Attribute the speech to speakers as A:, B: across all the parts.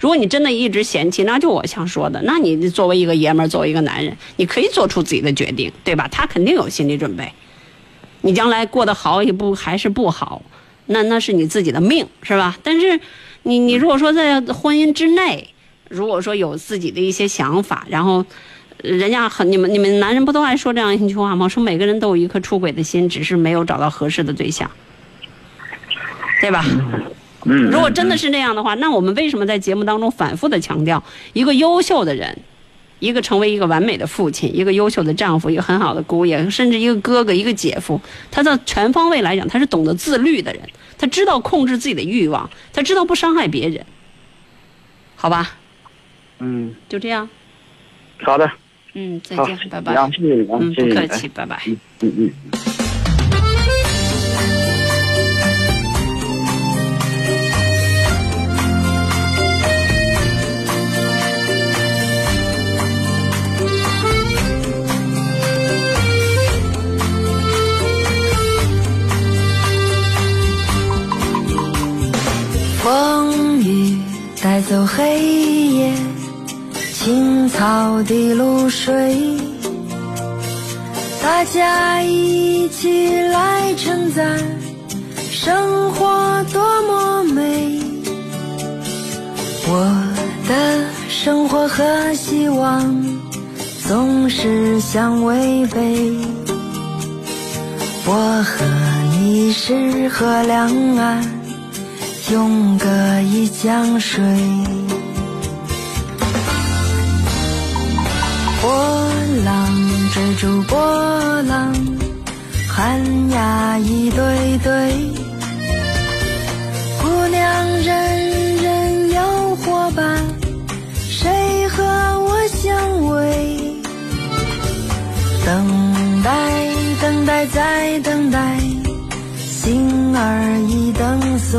A: 如果你真的一直嫌弃，那就我想说的，那你作为一个爷们儿，作为一个男人，你可以做出自己的决定，对吧？他肯定有心理准备。你将来过得好也不还是不好，那那是你自己的命，是吧？但是，你你如果说在婚姻之内，如果说有自己的一些想法，然后，人家很你们你们男人不都爱说这样一句话吗？说每个人都有一颗出轨的心，只是没有找到合适的对象，对吧？
B: 嗯，
A: 如果真的是那样的话，那我们为什么在节目当中反复的强调一个优秀的人？一个成为一个完美的父亲，一个优秀的丈夫，一个很好的姑爷，甚至一个哥哥，一个姐夫，他在全方位来讲，他是懂得自律的人，他知道控制自己的欲望，他知道不伤害别人，好吧？
B: 嗯，
A: 就这样。
B: 好的。
A: 嗯，再见，拜
B: 拜。
A: 嗯，不客气，拜拜。
B: 嗯嗯。
C: 风雨带走黑夜，青草的露水，大家一起来称赞生活多么美。我的生活和希望总是相违背，我和你是河两岸。永隔一江水，波浪追逐波浪，寒鸦一对对，姑娘人人有伙伴，谁和我相偎？等待，等待，再等待，心儿已等碎。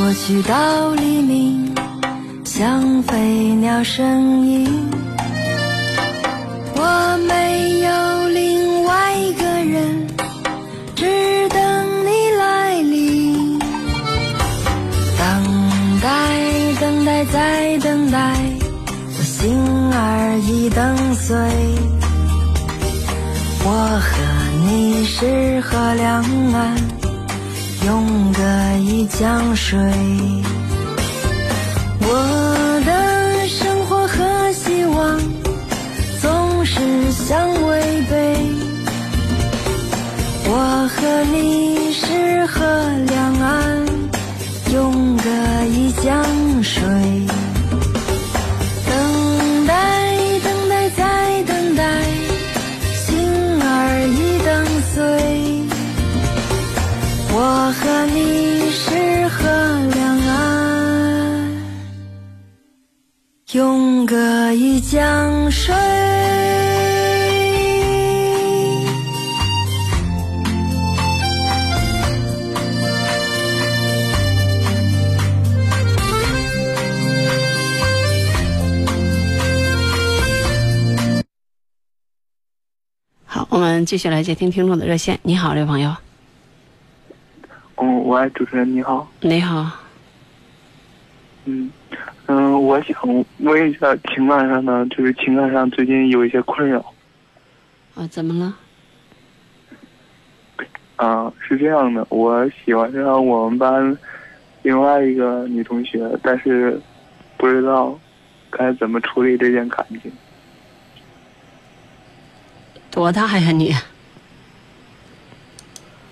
C: 过去到黎明，像飞鸟声音。我没有另外一个人，只等你来临。等待，等待，再等待，我心儿已等碎。我和你是河两岸。永隔一江水，我的生活和希望总是相违背。我和你是河两岸，永隔一江水。和你是河两岸，永隔一江水。
A: 好，我们继续来接听听众的热线。你好，这位朋友。
B: 嗯，喂，主持人你好。
A: 你好，
B: 嗯嗯，我想问一下，情感上呢，就是情感上最近有一些困扰。
A: 啊，怎么了？
B: 啊，是这样的，我喜欢上我们班另外一个女同学，但是不知道该怎么处理这件感情。
A: 多大呀你？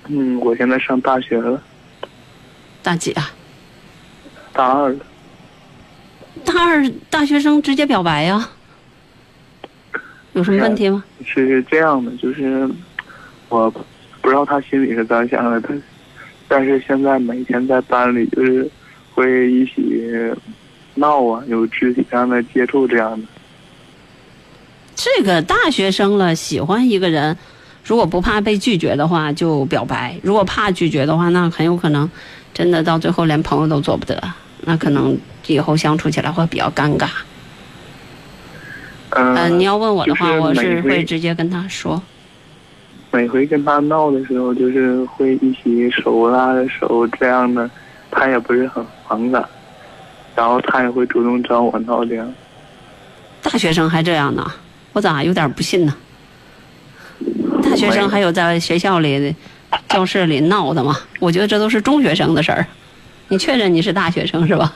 B: 嗯，我现在上大学了，
A: 大几啊？
B: 大二。
A: 大二大学生直接表白呀？有什么问题吗？
B: 是这样的，就是我不知道他心里是咋想的，但但是现在每天在班里就是会一起闹啊，有肢体上的接触这样的。
A: 这个大学生了，喜欢一个人，如果不怕被拒绝的话，就表白；如果怕拒绝的话，那很有可能真的到最后连朋友都做不得，那可能以后相处起来会比较尴尬。
B: 嗯、
A: 呃，你要问我的话，我是会直接跟他说。
B: 每回跟他闹的时候，就是会一起手拉着手这样的，他也不是很反感，然后他也会主动找我闹这样。
A: 大学生还这样呢，我咋有点不信呢？大学生还有在学校里、教室里闹的嘛？我觉得这都是中学生的事儿。你确认你是大学生是吧？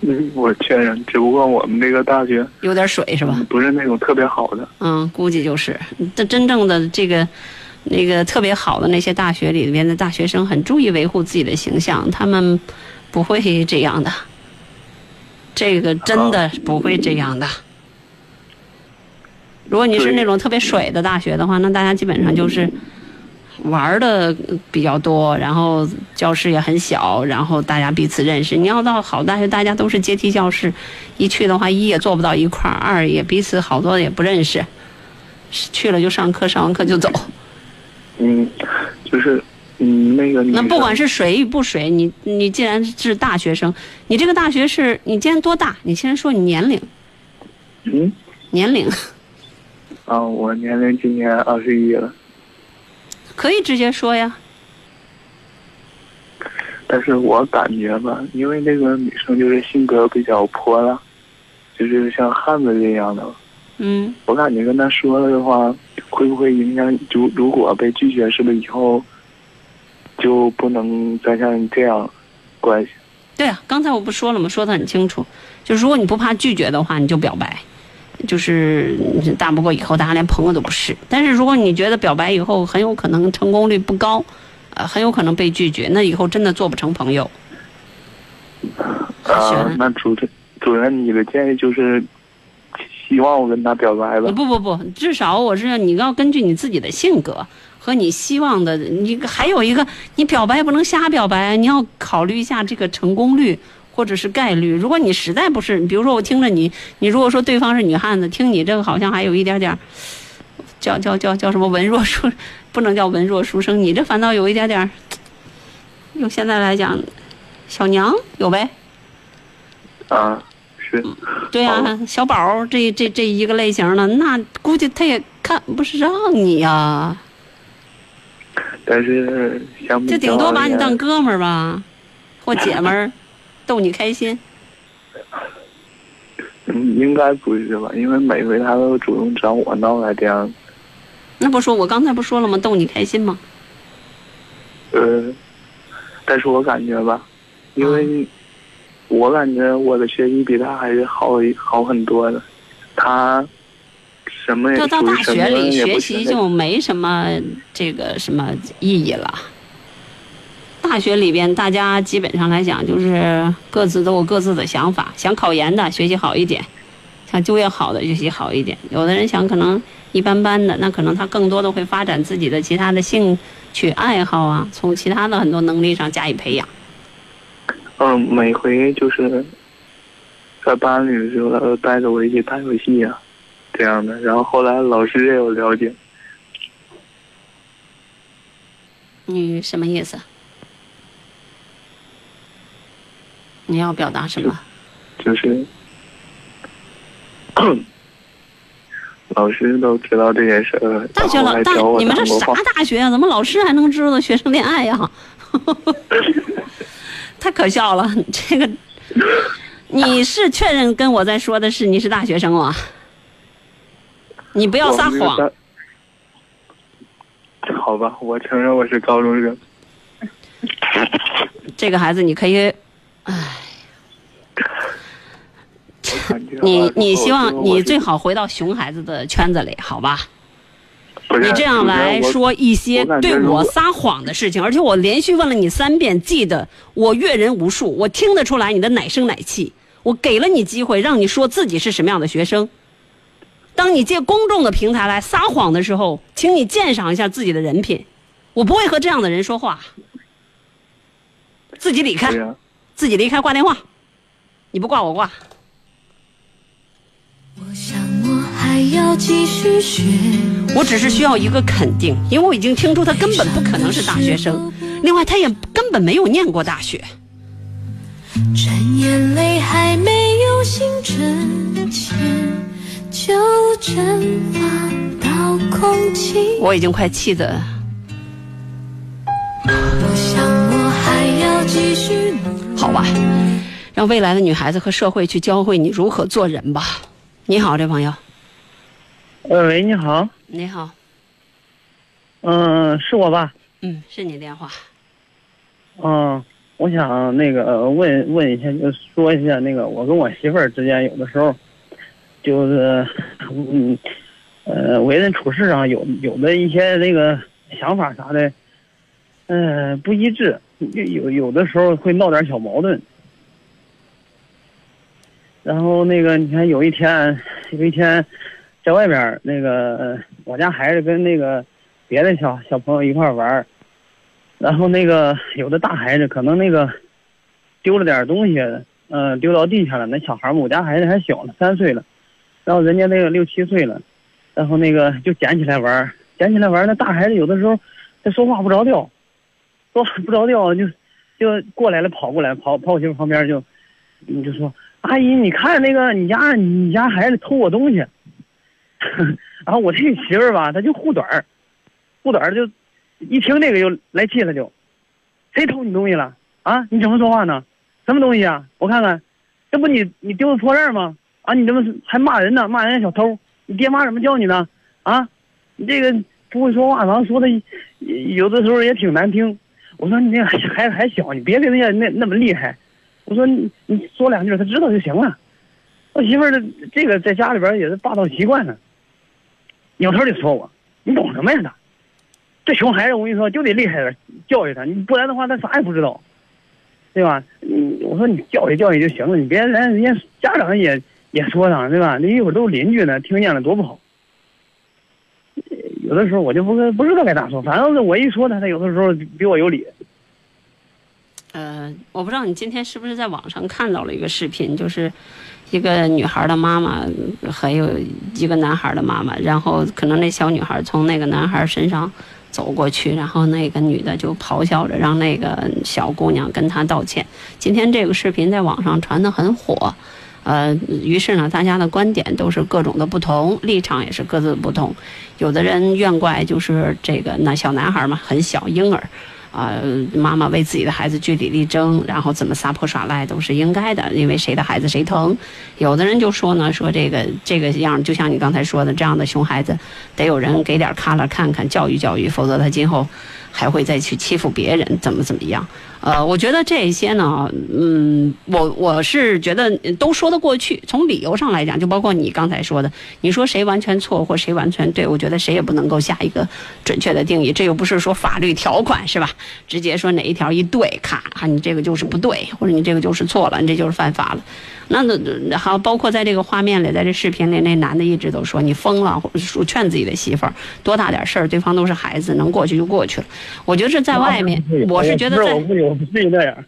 B: 嗯，我确认，只不过我们这个大学
A: 有点水是吧？
B: 不是那种特别好的。
A: 嗯，估计就是这真正的这个那个特别好的那些大学里边的大学生，很注意维护自己的形象，他们不会这样的。这个真的不会这样的。如果你是那种特别水的大学的话，那大家基本上就是玩的比较多，然后教室也很小，然后大家彼此认识。你要到好大学，大家都是阶梯教室，一去的话，一也坐不到一块儿，二也彼此好多也不认识，去了就上课，上完课就走。
B: 嗯，就是嗯那个
A: 那不管是水与不水，你你既然是大学生，你这个大学是你今年多大？你先说你年龄，
B: 嗯
A: 年龄
B: 啊，我年龄今年二十一了，
A: 可以直接说呀。
B: 但是我感觉吧，因为那个女生就是性格比较泼辣，就是像汉子这样的。
A: 嗯，
B: 我感觉跟她说了的话，会不会影响？如如果被拒绝，是不是以后就不能再像这样关系？
A: 对啊，刚才我不说了吗？说的很清楚，就是如果你不怕拒绝的话，你就表白，就是大不过以后大家连朋友都不是。但是如果你觉得表白以后很有可能成功率不高，呃，很有可能被拒绝，那以后真的做不成朋友。是
B: 啊，那主任主任，你的建议就是希望我跟他表白吧？
A: 不不不，至少我是你要根据你自己的性格和你希望的，你还有一个，你表白不能瞎表白，你要考虑一下这个成功率或者是概率。如果你实在不是，比如说我听着你，你如果说对方是女汉子，听你这个好像还有一点点儿，叫叫叫叫什么文弱书，不能叫文弱书生，你这反倒有一点点儿，用现在来讲，小娘有呗。
B: 啊，是。
A: 对呀、
B: 哦
A: 小宝这这这一个类型的，那估计他也看不上你呀、
B: 但是
A: 就顶多把你当哥们儿吧，或姐们儿，逗你开心。
B: 嗯，应该不是吧？因为每回他都主动找我闹来这样，
A: 那不说我刚才不说了吗？逗你开心吗？
B: 呃，但是我感觉吧，因为我感觉我的学习比他还是好好很多的，他什么也什么
A: 大学里学习就没什么这个什么意义了。大学里边，大家基本上来讲就是各自都有各自的想法，想考研的学习好一点，想就业好的学习好一点。有的人想可能一般般的，那可能他更多的会发展自己的其他的兴趣爱好啊，从其他的很多能力上加以培养。
B: 嗯，每回就是在班里的时候，他都带着我一起打游戏啊，这样的。然后后来老师也有了解，
A: 你什么意思？你要表达什么？
B: 就是 老师都知道这件事儿，
A: 大学老大你们这啥。大学啊？怎么老师还能知道学生恋爱呀？太可笑了！这个，你是确认跟我在说的是你是大学生吗？你不要撒谎。
B: 好吧，我承认我是高中生。
A: 这个孩子，你可以，
B: 我感觉
A: 你你希望你最好回到熊孩子的圈子里，好吧？你这样来说一些对我撒谎的事情，而且我连续问了你三遍，记得我阅人无数，我听得出来你的奶声奶气，我给了你机会让你说自己是什么样的学生。当你借公众的平台来撒谎的时候，请你鉴赏一下自己的人品。我不会和这样的人说话，自己离开自己离开，挂电话。你不挂我挂。
C: 我想我还要继续学。
A: 我只是需要一个肯定，因为我已经听出他根本不可能是大学生，另外他也根本没有念过大学。
C: 趁眼泪还没有形成前，就蒸发到空气。
A: 我已经快气的，
C: 我想我还要继续努力。
A: 好吧，让未来的女孩子和社会去教会你如何做人吧。你好，这朋友，
D: 呃，喂，你好，
A: 你好，
D: 嗯、是我吧？
A: 嗯，是你电话，
D: 嗯、我想那个呃问问一下，就说一下那个我跟我媳妇儿之间有的时候，就是嗯呃为人处事上有有的一些那个想法啥的，呃不一致，有有的时候会闹点小矛盾。然后那个你看有一天有一天在外边那个我家孩子跟那个别的小小朋友一块玩。然后那个有的大孩子可能那个丢了点东西，嗯、丢到地下了。那小孩，我家孩子还小呢，三岁了，然后人家那个六七岁了，然后那个就捡起来玩，捡起来玩。那大孩子有的时候他说话不着调，说不着调就就过来了，跑过来，跑跑我媳妇旁边就，你就说阿姨，你看那个你家你家孩子偷我东西，然后我这媳妇吧，她就护短儿，护短儿就。一听这个就来气了就，谁偷你东西了啊？你怎么说话呢？什么东西啊？我看看，这不你你丢的破烂吗？啊，你怎么还骂人呢？骂人家小偷？你爹妈怎么教你的？啊，你这个不会说话，然后说的有的时候也挺难听。我说你那孩子还小，你别跟人家那那么厉害。我说你你说两句，他知道就行了。我媳妇儿的这个在家里边也是霸道习惯了，扭头就说我，你懂什么呀他？这熊孩子，我跟你说，就得厉害点教育他，你不然的话，他啥也不知道，对吧？嗯，我说你教育教育就行了，你别连人家家长也也说上，对吧？那一会儿都是邻居呢，听见了多不好。有的时候我就不不知道该咋说，反正是我一说他，他有的时候比我有理。
A: 呃，我不知道你今天是不是在网上看到了一个视频，就是一个女孩的妈妈还有一个男孩的妈妈，然后可能那小女孩从那个男孩身上走过去，然后那个女的就咆哮着让那个小姑娘跟她道歉。今天这个视频在网上传得很火，呃，于是呢，大家的观点都是各种的不同，立场也是各自不同。有的人怨怪就是这个那小男孩嘛，很小婴儿。啊、妈妈为自己的孩子据理力争，然后怎么撒泼耍赖都是应该的，因为谁的孩子谁疼。有的人就说呢，说这个这个样，就像你刚才说的，这样的熊孩子，得有人给点卡了看看，教育教育，否则他今后还会再去欺负别人，怎么怎么样。呃，我觉得这些呢，嗯，我我是觉得都说得过去。从理由上来讲，就包括你刚才说的，你说谁完全错或谁完全对，我觉得谁也不能够下一个准确的定义。这又不是说法律条款是吧？直接说哪一条一对，咔，啊，你这个就是不对，或者你这个就是错了，你这就是犯法了。那那还包括在这个画面里，在这视频里，那男的一直都说你疯了，或者说劝自己的媳妇儿多大点事儿，对方都是孩子，能过去就过去了。我觉得这在外面，我是觉得在
D: 我不我不至于那样。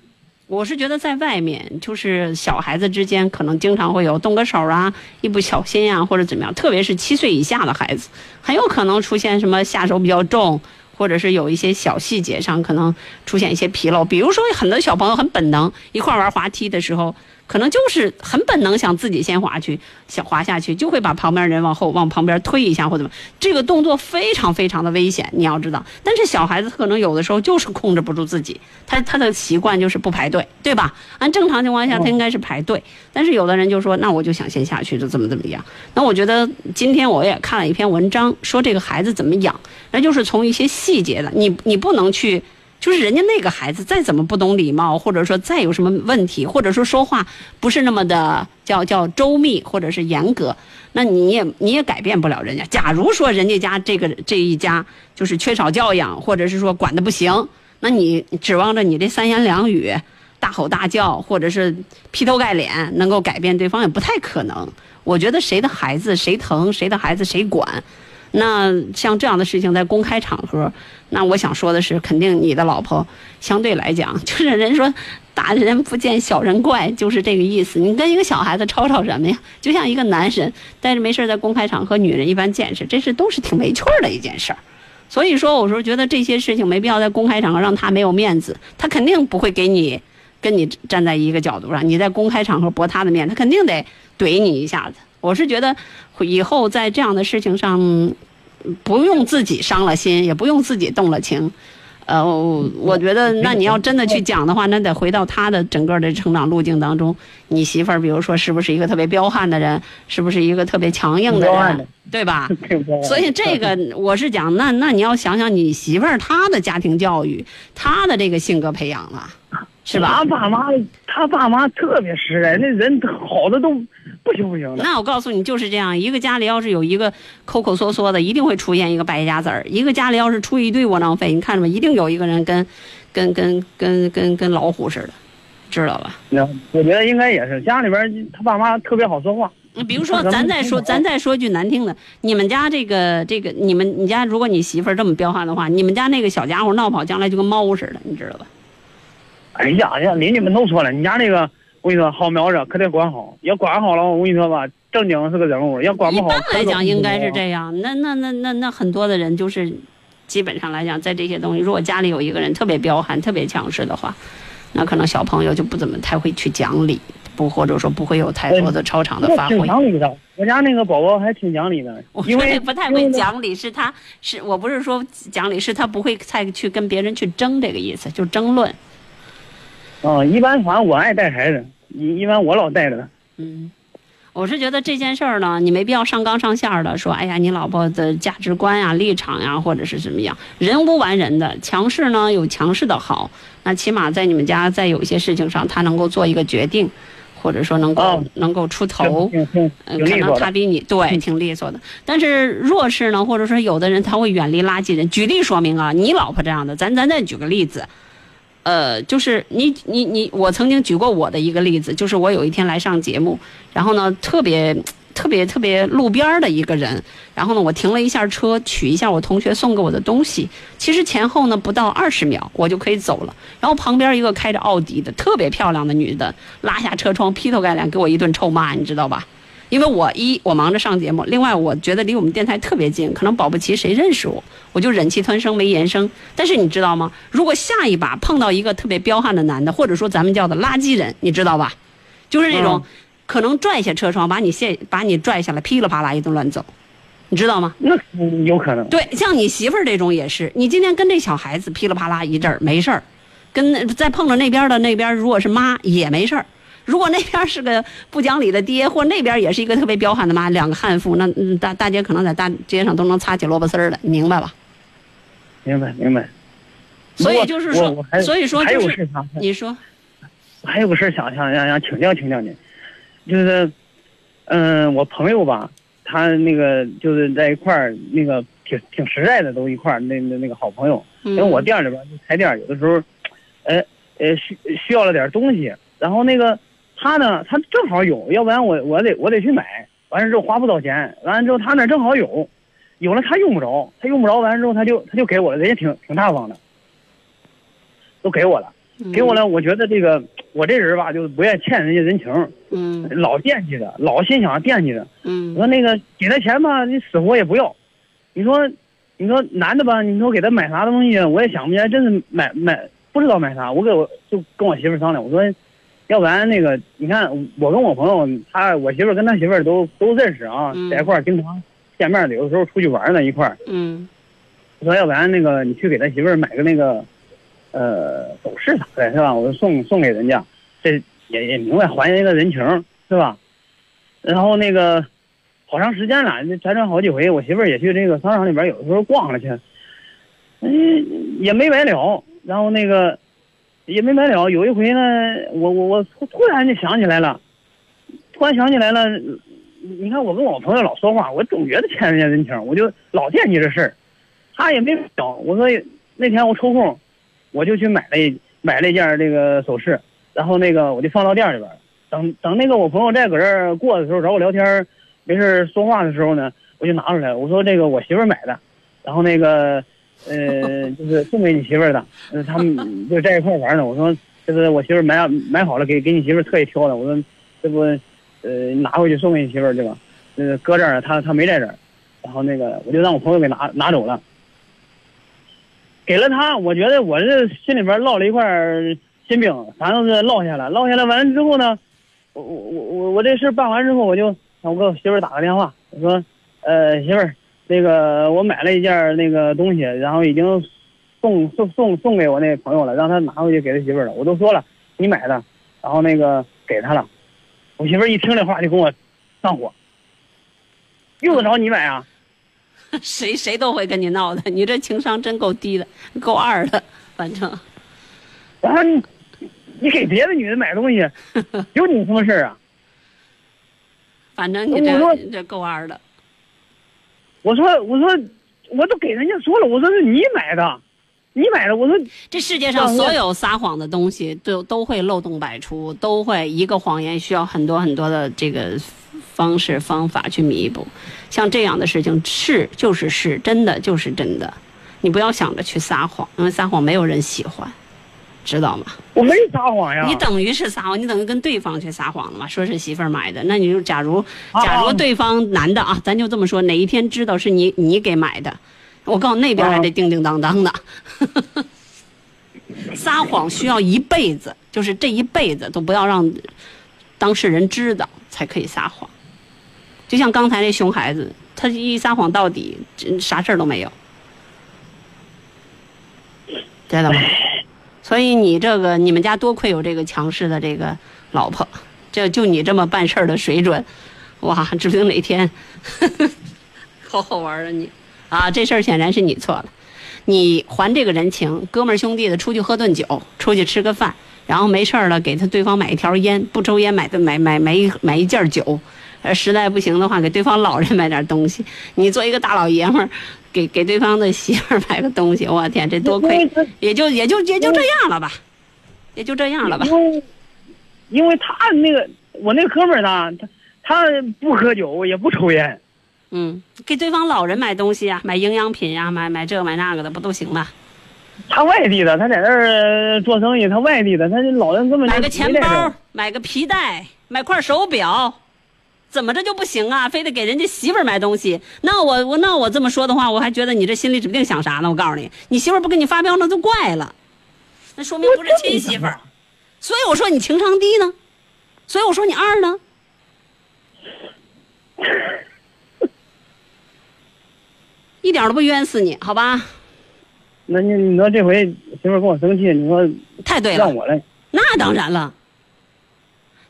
A: 我是觉得在外面，就是小孩子之间可能经常会有动个手啊，一不小心呀、或者怎么样。特别是七岁以下的孩子，很有可能出现什么下手比较重，或者是有一些小细节上可能出现一些纰漏。比如说，很多小朋友很本能，一块玩滑梯的时候，可能就是很本能想自己先滑去，想滑下去，就会把旁边人往后往旁边推一下或怎么，这个动作非常非常的危险，你要知道。但是小孩子可能有的时候就是控制不住自己，他他的习惯就是不排队，对吧？按正常情况下他应该是排队，但是有的人就说那我就想先下去，就怎么怎么样。那我觉得今天我也看了一篇文章，说这个孩子怎么养，那就是从一些细节的，你你不能去。就是人家那个孩子再怎么不懂礼貌，或者说再有什么问题，或者说说话不是那么的叫叫周密或者是严格，那你也你也改变不了人家。假如说人家家这个这一家就是缺少教养，或者是说管的不行，那你指望着你这三言两语、大吼大叫或者是劈头盖脸能够改变对方也不太可能。我觉得谁的孩子谁疼，谁的孩子谁管。那像这样的事情在公开场合，那我想说的是，肯定你的老婆相对来讲，就是人说大人不见小人怪，就是这个意思。你跟一个小孩子吵吵什么呀？就像一个男人但是没事在公开场合女人一般见识，这是都是挺没趣儿的一件事儿。所以说，我说觉得这些事情没必要在公开场合让他没有面子，他肯定不会给你跟你站在一个角度上。你在公开场合驳他的面，他肯定得怼你一下子。我是觉得，以后在这样的事情上，不用自己伤了心，也不用自己动了情。呃，我觉得，那你要真的去讲的话，那得回到他的整个的成长路径当中。你媳妇儿，比如说，是不是一个特别彪悍的人？是不是一个特别强硬的人？对吧？所以这个我是讲，那那你要想想你媳妇儿她的家庭教育，她的这个性格培养了，是吧？
D: 他爸妈，他爸妈特别实在，那人好的都。不行不行的。
A: 那我告诉你，就是这样一个家里要是有一个抠抠缩缩的，一定会出现一个败家子儿；一个家里要是出一堆窝囊废，你看着吧？一定有一个人跟，跟跟跟跟跟老虎似的，知道吧？
D: 那我觉得应该也是家里边他爸妈特别好说话。
A: 你比如说，咱再说咱再说句难听的，你们家这个这个你们你家如果你媳妇儿这么彪悍的话，你们家那个小家伙闹跑，将来就跟猫似的，你知道吧？
D: 哎呀呀，邻居们都说了，你家那个。我跟你说，好苗子可得管好，要管好了，我跟你说吧，正经是个人物；要管不好，
A: 一般来讲应该是这样。那那那那那很多的人就是，基本上来讲，在这些东西，如果家里有一个人特别彪悍、特别强势的话，那可能小朋友就不怎么太会去讲理，不或者说不会有太多的超常的发挥。
D: 挺讲理的，我家那个宝宝还挺讲理的。因为
A: 不太会讲理，是他是我不是说讲理，是他不会再去跟别人去争这个意思，就争论。
D: 嗯，一般反正我爱带孩子。一一般我老带着他。
A: 嗯，我是觉得这件事儿呢，你没必要上纲上线的说，哎呀，你老婆的价值观呀、立场呀，或者是怎么样，人无完人的，强势呢有强势的好，那起码在你们家在有一些事情上，他能够做一个决定，或者说能够能够出头，
D: 嗯，可
A: 能他比你 对挺利索的。但是弱势呢，或者说有的人他会远离垃圾人。举例说明啊，你老婆这样的，咱咱再举个例子。呃，就是你你你，我曾经举过我的一个例子，就是我有一天来上节目，然后呢，特别特别特别路边的一个人，然后呢，我停了一下车，取一下我同学送给我的东西，其实前后呢不到二十秒，我就可以走了。然后旁边一个开着奥迪的特别漂亮的女的拉下车窗，劈头盖脸给我一顿臭骂，你知道吧？因为我一我忙着上节目，另外我觉得离我们电台特别近，可能保不齐谁认识我，我就忍气吞声没言声。但是你知道吗？如果下一把碰到一个特别彪悍的男的，或者说咱们叫的垃圾人，你知道吧？就是那种可能拽下车窗把你卸把你拽下来，噼里啪啦一顿乱走，你知道吗？
D: 那有可能。
A: 对，像你媳妇儿这种也是，你今天跟这小孩子噼里啪啦一阵儿没事儿，跟再碰着那边的那边如果是妈也没事儿。如果那边是个不讲理的爹，或那边也是一个特别彪悍的妈，两个悍妇，那大大街可能在大街上都能擦起萝卜丝儿来，明白吧？
D: 明白明白。
A: 所以就是说，所以说就是你说，
D: 还有个事儿想想想想请教请教您，就是，嗯，我朋友吧，他那个就是在一块儿，那个挺挺实在的，都一块儿，那那那个好朋友，因为我店里边开店，有的时候，呃呃需需要了点东西，然后那个。他呢，他正好有，要不然我我得我得去买，完了之后花不少钱，完了之后他那正好有，有了他用不着，他用不着，完了之后他就他就给我了，人家挺挺大方的，都给我了，给我了。我觉得这个我这人吧，就是不愿意欠人家人情，
A: 嗯，
D: 老惦记着，老心想惦记着，
A: 嗯，
D: 我说那个给他钱吧，你死活也不要，你说你说男的吧，你说给他买啥东西，我也想不起来，真是买买不知道买啥，我给我就跟我媳妇商量，我说。要不然那个你看我跟我朋友，他我媳妇跟他媳妇都都认识啊，
A: 嗯
D: 在一块儿经常见面的，有的时候出去玩呢一块儿。
A: 嗯
D: 我说要不然那个你去给他媳妇买个那个，呃，首饰啥的，是吧？我送送给人家，这也也明白还人一个人情，是吧？然后那个好长时间了，这辗转好几回，我媳妇也去这个商场里边，有的时候逛了去，嗯，也没白了。然后那个也没买了。有一回呢，我我我突然就想起来了，突然想起来了。你看我跟我朋友老说话，我总觉得欠人家人情，我就老惦记这事儿。他也没找我说那天我抽空，我就去买了一买了一件这个首饰，然后那个我就放到店里边。等等那个我朋友在搁这儿过的时候找我聊天，没事说话的时候呢，我就拿出来，我说这个我媳妇买的，然后那个呃就是送给你媳妇儿的，呃他们就在一块玩呢。我说这是我媳妇儿买买好了给给你媳妇儿特意挑的，我说这不呃拿回去送给你媳妇儿去吧，呃搁这儿他他没在这儿，然后那个我就让我朋友给拿拿走了。给了他，我觉得我这心里边落了一块心病，反正是落下了。落下来完了之后呢，我我我我我这事办完之后，我就让我给我媳妇儿打个电话，我说，呃，媳妇儿，那个我买了一件那个东西，然后已经送送送送给我那朋友了，让他拿回去给他媳妇儿了。我都说了你买的，然后那个给他了。我媳妇儿一听这话就跟我上火，用得着你买啊？
A: 谁谁都会跟你闹的，你这情商真够低的，够二的，反正
D: 然后你你给别的女的买东西，有你什么事儿啊？
A: 反正你这这够二的。
D: 我说我说我都给人家说了，我说是你买的，你买的。我说
A: 这世界上所有撒谎的东西都都会漏洞百出，都会一个谎言需要很多很多的这个方式方法去弥补。像这样的事情是就是是，真的就是真的，你不要想着去撒谎，因为撒谎没有人喜欢，知道吗？
D: 我没撒谎呀。
A: 你等于是撒谎，你等于跟对方去撒谎了嘛？说是媳妇儿买的，那你就假如
D: 啊
A: 假如对方男的啊，咱就这么说，哪一天知道是你你给买的，我告诉你那边还得叮叮当当的。撒谎需要一辈子，就是这一辈子都不要让当事人知道才可以撒谎。就像刚才那熊孩子，他一撒谎到底，啥事儿都没有，知道吗？所以你这个你们家多亏有这个强势的这个老婆，这就你这么办事儿的水准，哇，指不定哪天 好好玩啊你啊！这事儿显然是你错了，你还这个人情，哥们儿兄弟的出去喝顿酒，出去吃个饭，然后没事儿了给他对方买一条烟，不抽烟买的买买买一买一件酒，呃，实在不行的话给对方老人买点东西。你做一个大老爷们儿，给给对方的媳妇儿买个东西，我天，这多亏，也就也就也就这样了吧，也就这样了吧。
D: 因为因为他那个我那哥们儿呢，他他不喝酒也不抽烟，
A: 嗯，给对方老人买东西啊、买营养品呀、买买这买那个的，不都行吗？
D: 他外地的，他在那儿做生意，他外地的，他这老人根本就
A: 买个钱包买个皮带，买块手表，怎么着就不行啊？非得给人家媳妇儿买东西？那我我那我这么说的话，我还觉得你这心里指不定想啥呢。我告诉你，你媳妇儿不给你发飙，那就怪了，那说明不是亲媳妇儿。所以我说你情商低呢，所以我说你二呢。一点都不冤死你，好吧？
D: 那你你说这回媳妇儿跟我生气，你说
A: 太对了
D: 让，我来，
A: 那当然了。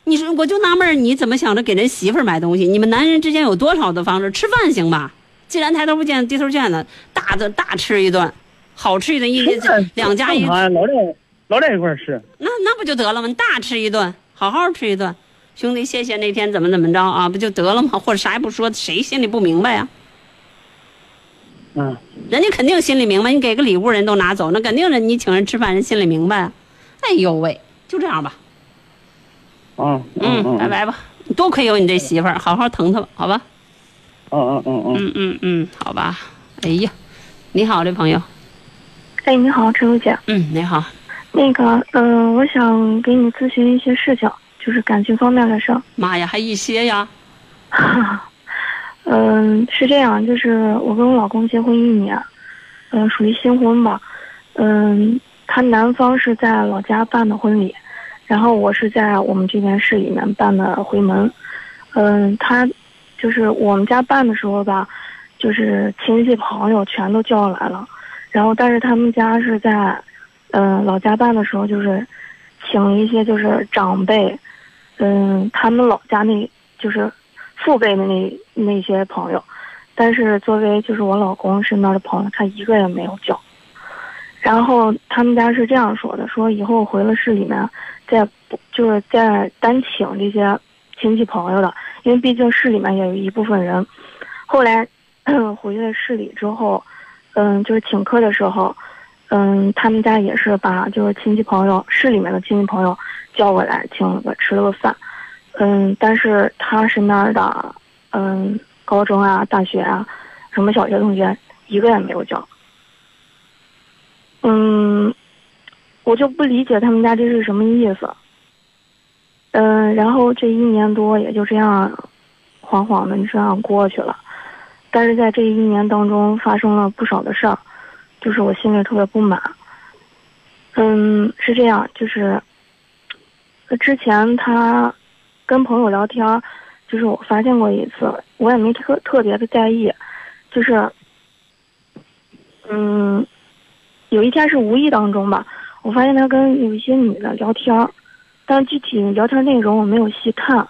A: 你说，我就纳闷，你怎么想着给人媳妇儿买东西？你们男人之间有多少的方式？吃饭行吧？既然抬头不见低头见的，大的大吃一顿，好吃一顿，一两家一，
D: 老在老在一块儿吃，
A: 那那不就得了吗？大吃一顿，好好吃一顿，兄弟，谢谢那天怎么怎么着啊，不就得了吗？或者啥也不说，谁心里不明白呀、
D: 嗯，
A: 人家肯定心里明白，你给个礼物人都拿走，那肯定人你请人吃饭人心里明白啊。哎呦喂，就这样吧，
D: 啊，
A: 嗯，
D: 嗯
A: 拜，拜吧。多亏有你这媳妇儿，好好疼她吧，好吧？
D: 嗯嗯嗯嗯，
A: 嗯嗯嗯，好吧。哎呀，你好，这朋友。
E: 哎，你好，陈茹姐。
A: 嗯，你好。
E: 那个，嗯、我想给你咨询一些事情，就是感情方面的事儿。
A: 妈呀，还一些呀？
E: 嗯，是这样，就是我跟我老公结婚一年，嗯、属于新婚吧。嗯，他男方是在老家办的婚礼，然后我是在我们这边市里面办的回门，嗯，他就是我们家办的时候吧，就是亲戚朋友全都叫来了，然后但是他们家是在，嗯，老家办的时候就是，请一些就是长辈，嗯，他们老家那就是父辈的那那些朋友，但是作为就是我老公身边的朋友，他一个也没有叫。然后他们家是这样说的：说以后回了市里面，再不就是再单请这些亲戚朋友的，因为毕竟市里面也有一部分人。后来 回了市里之后，嗯，就是请客的时候，嗯，他们家也是把就是亲戚朋友市里面的亲戚朋友叫过来，请了个吃了个饭。嗯，但是他身边的嗯高中啊、大学啊、什么小学同学一个也没有叫。嗯，我就不理解他们家这是什么意思。嗯，然后这一年多也就这样，晃晃的这样过去了。但是在这一年当中发生了不少的事儿，就是我心里特别不满。嗯，是这样，就是之前他跟朋友聊天，就是我发现过一次，我也没特特别的在意，就是嗯。有一天是无意当中吧，我发现他跟有一些女的聊天，但具体聊天内容我没有细看，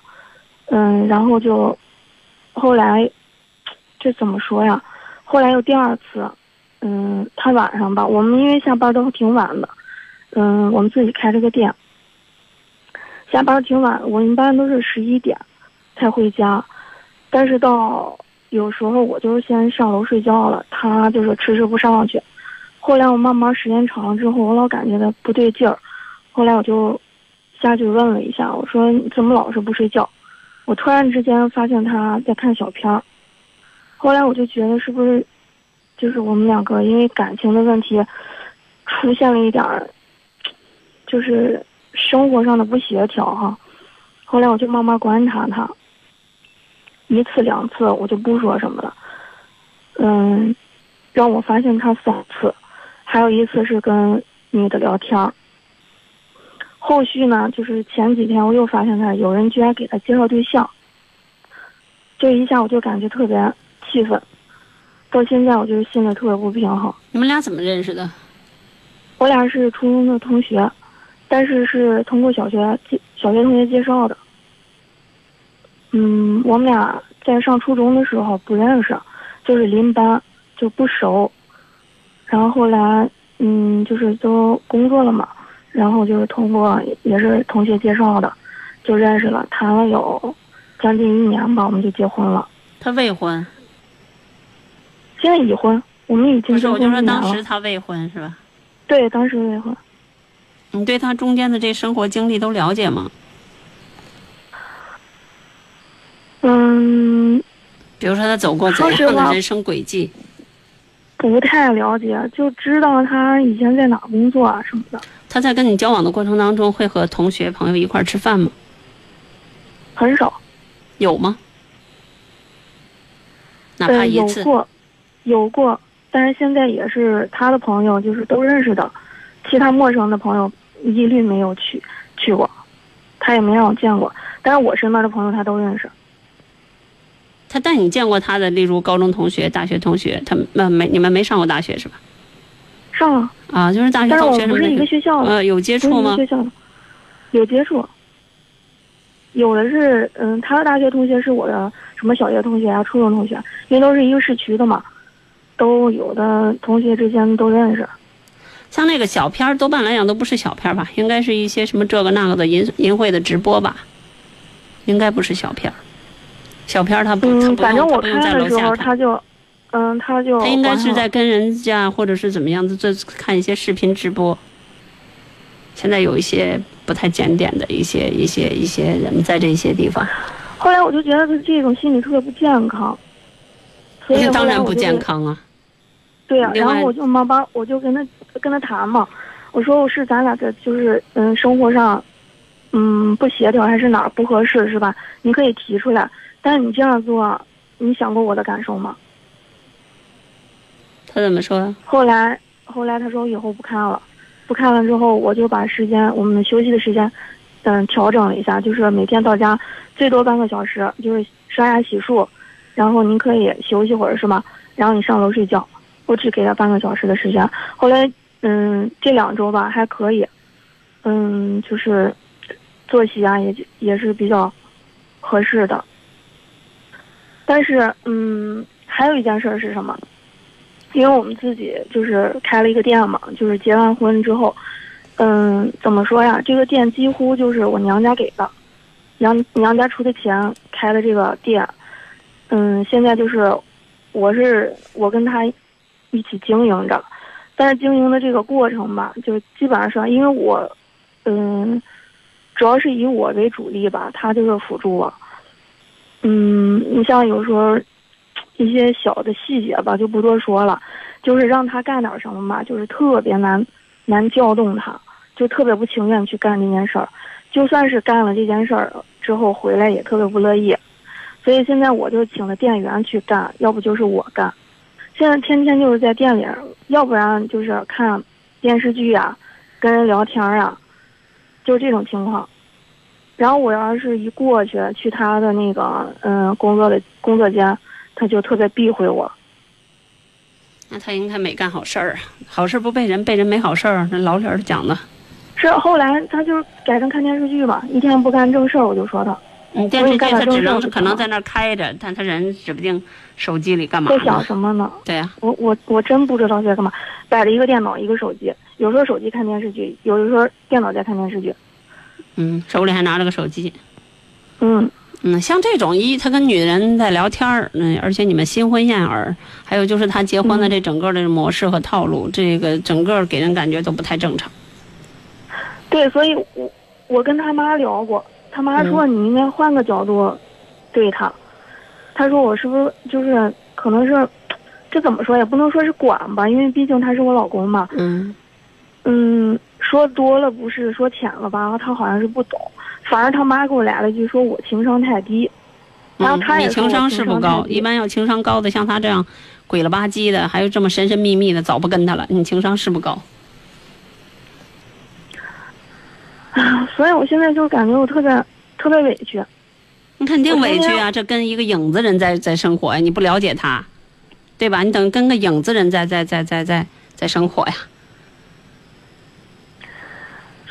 E: 嗯，然后就后来这怎么说呀？后来又第二次，嗯，他晚上吧，我们因为下班都挺晚的，嗯，我们自己开了个店，下班挺晚，我一般都是十一点才回家，但是到有时候我就先上楼睡觉了，他就是迟迟不上去。后来我慢慢时间长了之后，我老感觉他不对劲儿，后来我就下去问了一下，我说你怎么老是不睡觉？我突然之间发现他在看小片儿，后来我就觉得是不是就是我们两个因为感情的问题出现了一点儿，就是生活上的不协调哈。后来我就慢慢观察他，一次两次我就不说什么了，嗯，让我发现他三次。还有一次是跟女的聊天儿，后续呢，就是前几天我又发现他有人居然给他介绍对象，这一下我就感觉特别气愤，到现在我就是心里特别不平衡。
A: 你们俩怎么认识的？
E: 我俩是初中的同学，但是是通过小学介小学同学介绍的。嗯，我们俩在上初中的时候不认识，就是邻班，就不熟。然后后来，嗯，就是都工作了嘛，然后就是通过也是同学介绍的，就认识了，谈了有将近一年吧，我们就结婚了。
A: 他未婚？
E: 现在已婚，我们已经
A: 不是，我就说。当时他未婚是吧？
E: 对，当时未婚。
A: 你对他中间的这生活经历都了解吗？
E: 嗯，
A: 比如说他走过怎样的人生轨迹？
E: 不太了解，就知道他以前在哪工作啊什么的，
A: 他在跟你交往的过程当中，会和同学朋友一块儿吃饭吗？
E: 很少。
A: 有吗？哪怕
E: 呃，
A: 一次，
E: 有过，有过，但是现在也是他的朋友，就是都认识的，其他陌生的朋友一律没有去去过，他也没让我见过。但是我身边的朋友他都认识。
A: 他带你见过他的，例如高中同学、大学同学，他们呃没你们没上过大学是吧？
E: 上了，
A: 啊，就是大学同学什么
E: 我们不是一个，学校的，
A: 呃，有接触吗？
E: 学校的，有接触。有的是，嗯，他的大学同学是我的什么小学同学啊、初中同学，因为都是一个市区的嘛，都有的同学之间都认识。
A: 像那个小片儿，多半来讲都不是小片儿吧，应该是一些什么这个那个的淫淫秽的直播吧，应该不是小片儿。小片儿他不，
E: 嗯，反正我看的时候，他就，嗯，他就
A: 他应该是在跟人家或者是怎么样子，这看一些视频直播。现在有一些不太检点的一些一些一些人在这些地方，
E: 后来我就觉得他这种心理特别不健康，所以
A: 那当然不健。康啊。
E: 对呀、
A: 另外
E: 然后我就慢慢，我就跟他跟他谈嘛，我说我是咱俩这就是嗯生活上，嗯不协调还是哪儿不合适是吧？你可以提出来，但是你这样做，你想过我的感受吗？
A: 他怎么说？
E: 后来后来他说以后不看了，不看了之后，我就把时间我们休息的时间嗯调整了一下，就是每天到家最多半个小时，就是刷牙洗漱，然后您可以休息会儿是吗？然后你上楼睡觉，我只给他半个小时的时间。后来嗯这两周吧还可以，嗯就是作息啊也也是比较合适的。但是嗯还有一件事儿是什么？因为我们自己就是开了一个店嘛，就是结完婚之后，嗯，怎么说呀？这个店几乎就是我娘家给的，娘娘家出的钱开的这个店，嗯，现在就是我是我跟他一起经营着，但是经营的这个过程吧，就基本上因为我，嗯，主要是以我为主力吧，他就是辅助我，嗯，你像有时候。一些小的细节吧，就不多说了。就是让他干点什么吧，就是特别难，难调动他，就特别不情愿去干这件事儿。就算是干了这件事儿之后回来，也特别不乐意。所以现在我就请了店员去干，要不就是我干。现在天天就是在店里，要不然就是看电视剧啊，跟人聊天啊，就这种情况。然后我要是一过去，去他的那个嗯工作的工作间。他就特别避讳我，
A: 那他应该没干好事儿啊！好事不被人，被人没好事儿。那老理儿讲的，
E: 是后来他就改成看电视剧嘛，一天不干正事儿，我就说他。
A: 嗯，电视剧他只能可能在那儿开着，但他人指不定手机里干嘛。
E: 在想什么呢？
A: 对呀，
E: 我我我真不知道在干嘛，摆了一个电脑，一个手机，有时候手机看电视剧，有的时候电脑在看电视剧。
A: 嗯，手里还拿着个手机。
E: 嗯。
A: 嗯，像这种一他跟女人在聊天儿，嗯，而且你们新婚燕尔，还有就是他结婚的这整个的模式和套路，这个整个给人感觉都不太正常。
E: 对，所以我我跟他妈聊过，他妈说你应该换个角度对他。他说我是不是就是可能是这怎么说也不能说是管吧，因为毕竟他是我老公嘛。
A: 嗯
E: 嗯，说多了不是，说浅了吧，他好像是不懂。反正他妈给我来了句，说我情商太低。然后他也
A: 情商是不高，一般要情商高的，像他这样，鬼了吧唧的，还有这么神神秘秘的，早不跟他了。你情商是不高。
E: 啊，所以我现在就感觉我特别特别委屈。
A: 你肯定委屈啊！这跟一个影子人在在生活呀，你不了解他，对吧？你等于跟个影子人在在在在在在生活呀。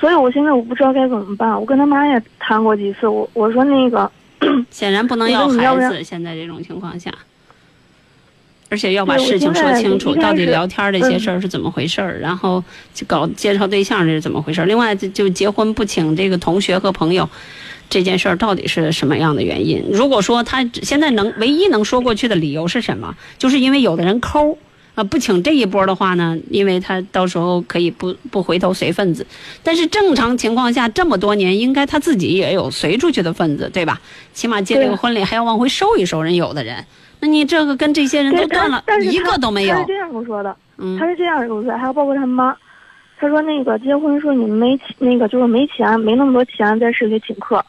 E: 所以我现在我不知道该怎么办。我跟他妈也谈过几次，我我说那个，
A: 显然不能要孩子。现在这种情况下，而且要把事情说清楚，到底聊天这些事儿是怎么回事儿，然后就搞介绍对象这是怎么回事儿。另外，就就结婚不请这个同学和朋友，这件事儿到底是什么样的原因？如果说他现在能唯一能说过去的理由是什么，就是因为有的人抠。啊，不请这一波的话呢，因为他到时候可以不不回头随份子，但是正常情况下这么多年，应该他自己也有随出去的份子，对吧？起码结这个婚礼还要往回收一收人有的人，那你这个跟这些人都断了，一个都没有。
E: 他是这样跟我说的，嗯他是这样跟我说，还有包括他妈，他说那个结婚说你们没那个就是没钱，没那么多钱在市里请客，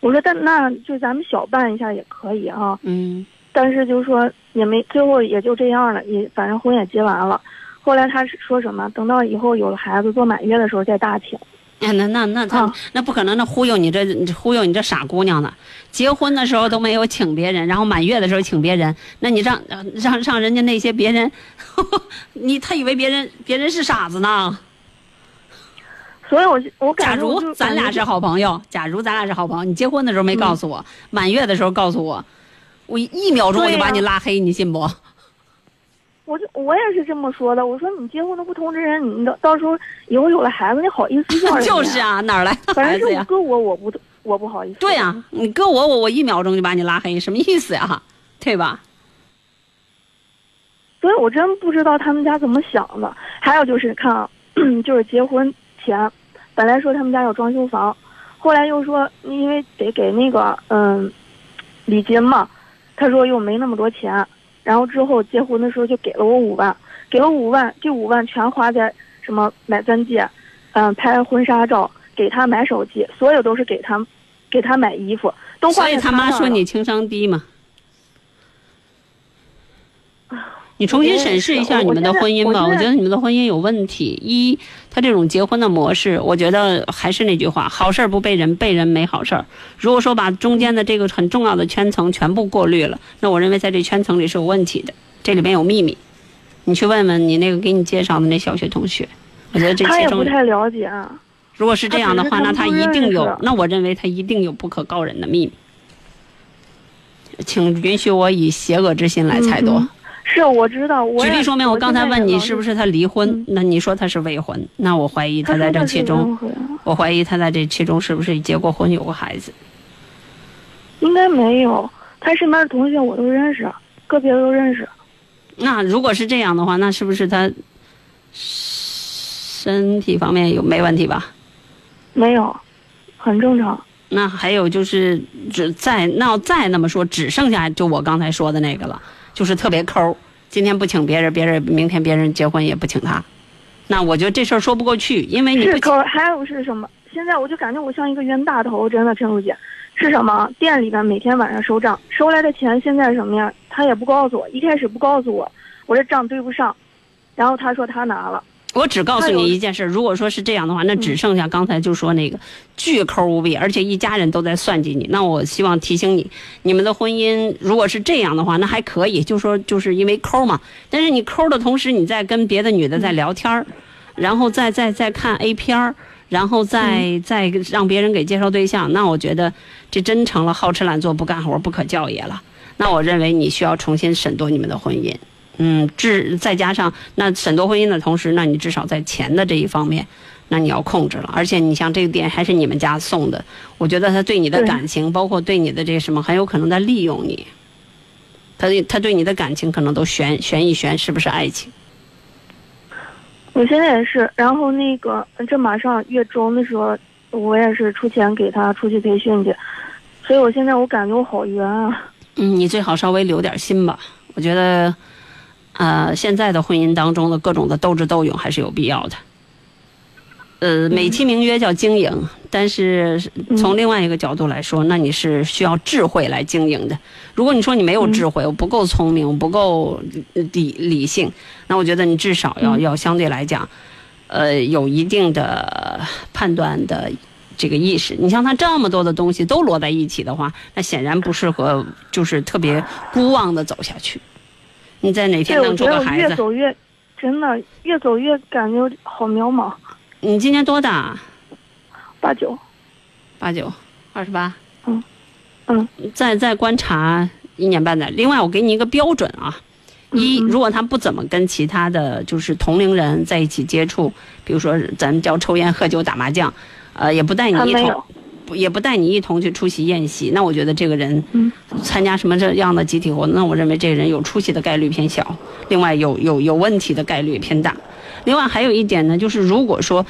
E: 我说但那就咱们小办一下也可以啊。
A: 嗯。
E: 但是就是说也没最后也就这样了，也反正婚也结完了。后来他说什么？等到以后有了孩子做满月的时候再大请。
A: 哎，那那那他那不可能，那忽悠你这忽悠你这傻姑娘呢？结婚的时候都没有请别人，然后满月的时候请别人，那你让让让人家那些别人，你他以为别人别人是傻子呢？
E: 所以我我
A: 假如咱俩是好朋友，假如咱俩是好朋友，你结婚的时候没告诉我，满月的时候告诉我。我一秒钟我就把你拉黑，你信不？
E: 我就我也是这么说的。我说你结婚都不通知人，你到到时候以后有了孩子，你好意思要人
A: 就是啊，哪来的孩子呀？
E: 搁我我不我不好意思。
A: 对呀，你搁我我我一秒钟就把你拉黑，什么意思呀？对吧？
E: 所以我真不知道他们家怎么想的。还有就是看啊，就是结婚前，本来说他们家要装修房，后来又说因为得给那个嗯礼金嘛。他说又没那么多钱，然后之后结婚的时候就给了我五万，给了五万，这五万全花在什么买钻戒，嗯，拍婚纱照，给他买手机，所有都是给他，给他买衣服，都花在
A: 他妈说你情商低嘛？你重新审视一下你们的婚姻吧。我觉得你们的婚姻有问题。一，他这种结婚的模式，我觉得还是那句话，好事不被人，被人没好事儿。如果说把中间的这个很重要的圈层全部过滤了，那我认为在这圈层里是有问题的，这里面有秘密。你去问问你那个给你介绍的那小学同学，我觉得这
E: 他也
A: 其中
E: 不太了解。
A: 如果是这样的话，那他一定有那我认为他一定有不可告人的秘密。请允许我以邪恶之心来猜度。
E: 嗯是我知道，我也
A: 举例说明，我刚才问你是不
E: 是
A: 是他离婚
E: 嗯，
A: 那你说他是未婚，那我怀疑
E: 他
A: 他在这其中，我怀疑他在这其中是不是结过婚，有过孩子？
E: 应该没有，他身边的同学我都认识，个别都认识。
A: 那如果是这样的话，那是不是他身体方面有没问题吧？
E: 没有，很正常。
A: 那还有就是，只再那要再那么说，只剩下就我刚才说的那个了，就是特别抠儿，今天不请别人，别人明天别人结婚也不请他，那我觉得这事儿说不过去，因为你不请
E: 是可还有是什么？现在我就感觉我像一个冤大头，真的陈露姐。是什么？店里边每天晚上收账，收来的钱现在什么呀？他也不告诉我，一开始不告诉我，我这账对不上，然后他说他拿了。
A: 我只告诉你一件事，如果说是这样的话，那只剩下刚才就说那个巨抠无比，而且一家人都在算计你。那我希望提醒你，你们的婚姻如果是这样的话，那还可以，就说就是因为抠嘛。但是你抠的同时，你在跟别的女的在聊天儿，然后再再再看 A 片儿，然后再再让别人给介绍对象，那我觉得这真成了好吃懒做不干活不可教也了。那我认为你需要重新审度你们的婚姻。嗯，至再加上那审多婚姻的同时，那你至少在钱的这一方面，那你要控制了。而且你像这个店还是你们家送的，我觉得他对你的感情，包括对你的这什么，很有可能在利用你。他他对你的感情可能都悬悬一悬，是不是爱情？
E: 我现在也是，然后那个这马上月中的时候，我也是出钱给他出去培训去，所以我现在我感觉我好冤啊。
A: 嗯，你最好稍微留点心吧。我觉得，呃，现在的婚姻当中的各种的斗智斗勇还是有必要的。呃，美其名曰叫经营，但是从另外一个角度来说，那你是需要智慧来经营的。如果你说你没有智慧，我不够聪明，我不够理理性，那我觉得你至少要要相对来讲，呃，有一定的判断的这个意识。你像他这么多的东西都摞在一起的话，那显然不适合，就是特别孤妄的走下去。你在哪天
E: 对，我
A: 弄出
E: 觉得我
A: 个孩子？
E: 越走越，真的越走越感觉好渺茫。
A: 你今年多大？
E: 八九，
A: 八九，二十八。
E: 嗯嗯。
A: 再再观察一年半载。另外，我给你一个标准啊。一，如果他不怎么跟其他的就是同龄人在一起接触，比如说咱们叫抽烟、喝酒、打麻将，呃，也不带你一同也不带你一同去出席宴席，那我觉得这个人
E: 嗯
A: 参加什么这样的集体活动，那我认为这个人有出息的概率偏小，另外有有有问题的概率偏大。另外还有一点呢，就是如果说，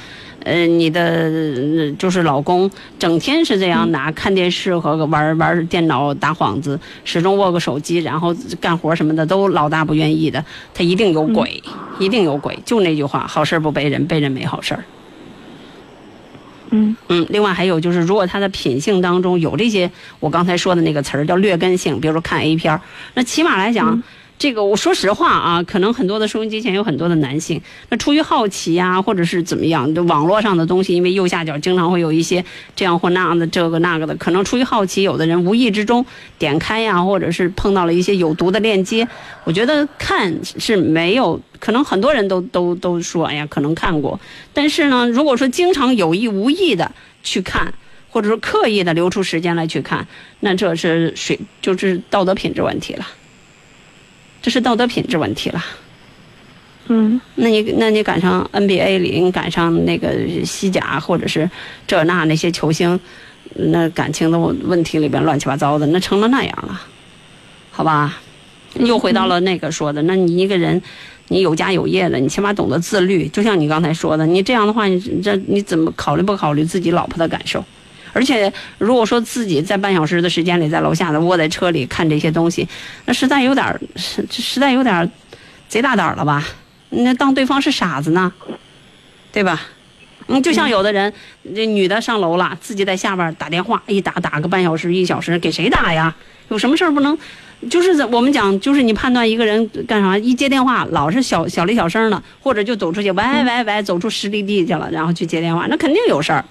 A: 呃，你的呃就是老公整天是这样拿看电视和玩玩电脑打幌子，始终握个手机，然后干活什么的都老大不愿意的，他一定有鬼，一定有鬼。就那句话，好事不背人，背人没好事儿。
E: 嗯。
A: 嗯，另外还有就是，如果他的品性当中有这些我刚才说的那个词儿叫劣根性，比如说看 A 片儿，那起码来讲，这个我说实话啊，可能很多的收音机前有很多的男性，那出于好奇呀、或者是怎么样，就网络上的东西，因为右下角经常会有一些这样或那样的这个那个的，可能出于好奇，有的人无意之中点开呀、或者是碰到了一些有毒的链接，我觉得看是没有，可能很多人都都都说，哎呀，可能看过，但是呢，如果说经常有意无意的去看，或者说刻意的留出时间来去看，那这是水就是道德品质问题了，这是道德品质问题了。
E: 嗯
A: 那你那你赶上 NBA 里，你赶上那个西甲或者是这那那些球星，那感情的问题里边乱七八糟的，那成了那样了，好吧？又回到了那个说的，那你一个人，你有家有业的，你起码懂得自律。就像你刚才说的，你这样的话，你这你怎么考虑不考虑自己老婆的感受？而且如果说自己在半小时的时间里在楼下的窝在车里看这些东西，那实在有点儿实实在有点儿贼大胆了吧？那当对方是傻子呢，对吧？嗯，就像有的人，这女的上楼了，自己在下边打电话，一打打个半小时一小时，给谁打呀？有什么事儿不能？就是我们讲，就是你判断一个人干啥，一接电话老是小小里小声的，或者就走出去，喂喂喂，走出十里地去了，然后去接电话，那肯定有事儿。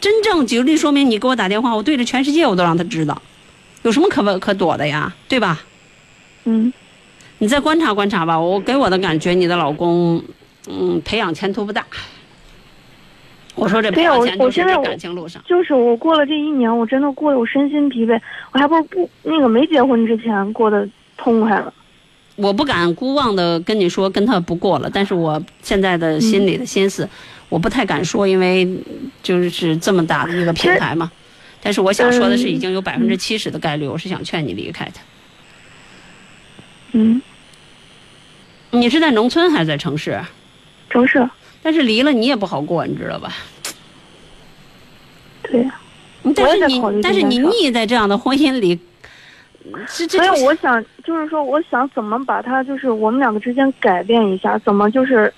A: 真正举例说明，你给我打电话，我对着全世界我都让他知道，有什么可可躲的呀？对吧？
E: 嗯，
A: 你再观察观察吧。我给我的感觉，你的老公，嗯，培养前途不大。我说这培
E: 对呀我
A: 养前途是这
E: 我现在我
A: 感情路上。
E: 就是我过了这一年，我真的过得我身心疲惫，我还不如不那个没结婚之前过得痛快了。
A: 我不敢孤妄的跟你说跟他不过了，但是我现在的心里的心思，我不太敢说，因为就是这么大的一个平台嘛。但是我想说的是，
E: 嗯
A: 已经有百分之七十的概率，我是想劝你离开他。
E: 嗯，
A: 你是在农村还是在城市？
E: 城市
A: 但是离了你也不好过，你知道吧？
E: 对呀，
A: 但是你但是你腻在这样的婚姻里，这这
E: 所以我想就是说，我想怎么把它就是我们两个之间改变一下，怎么就是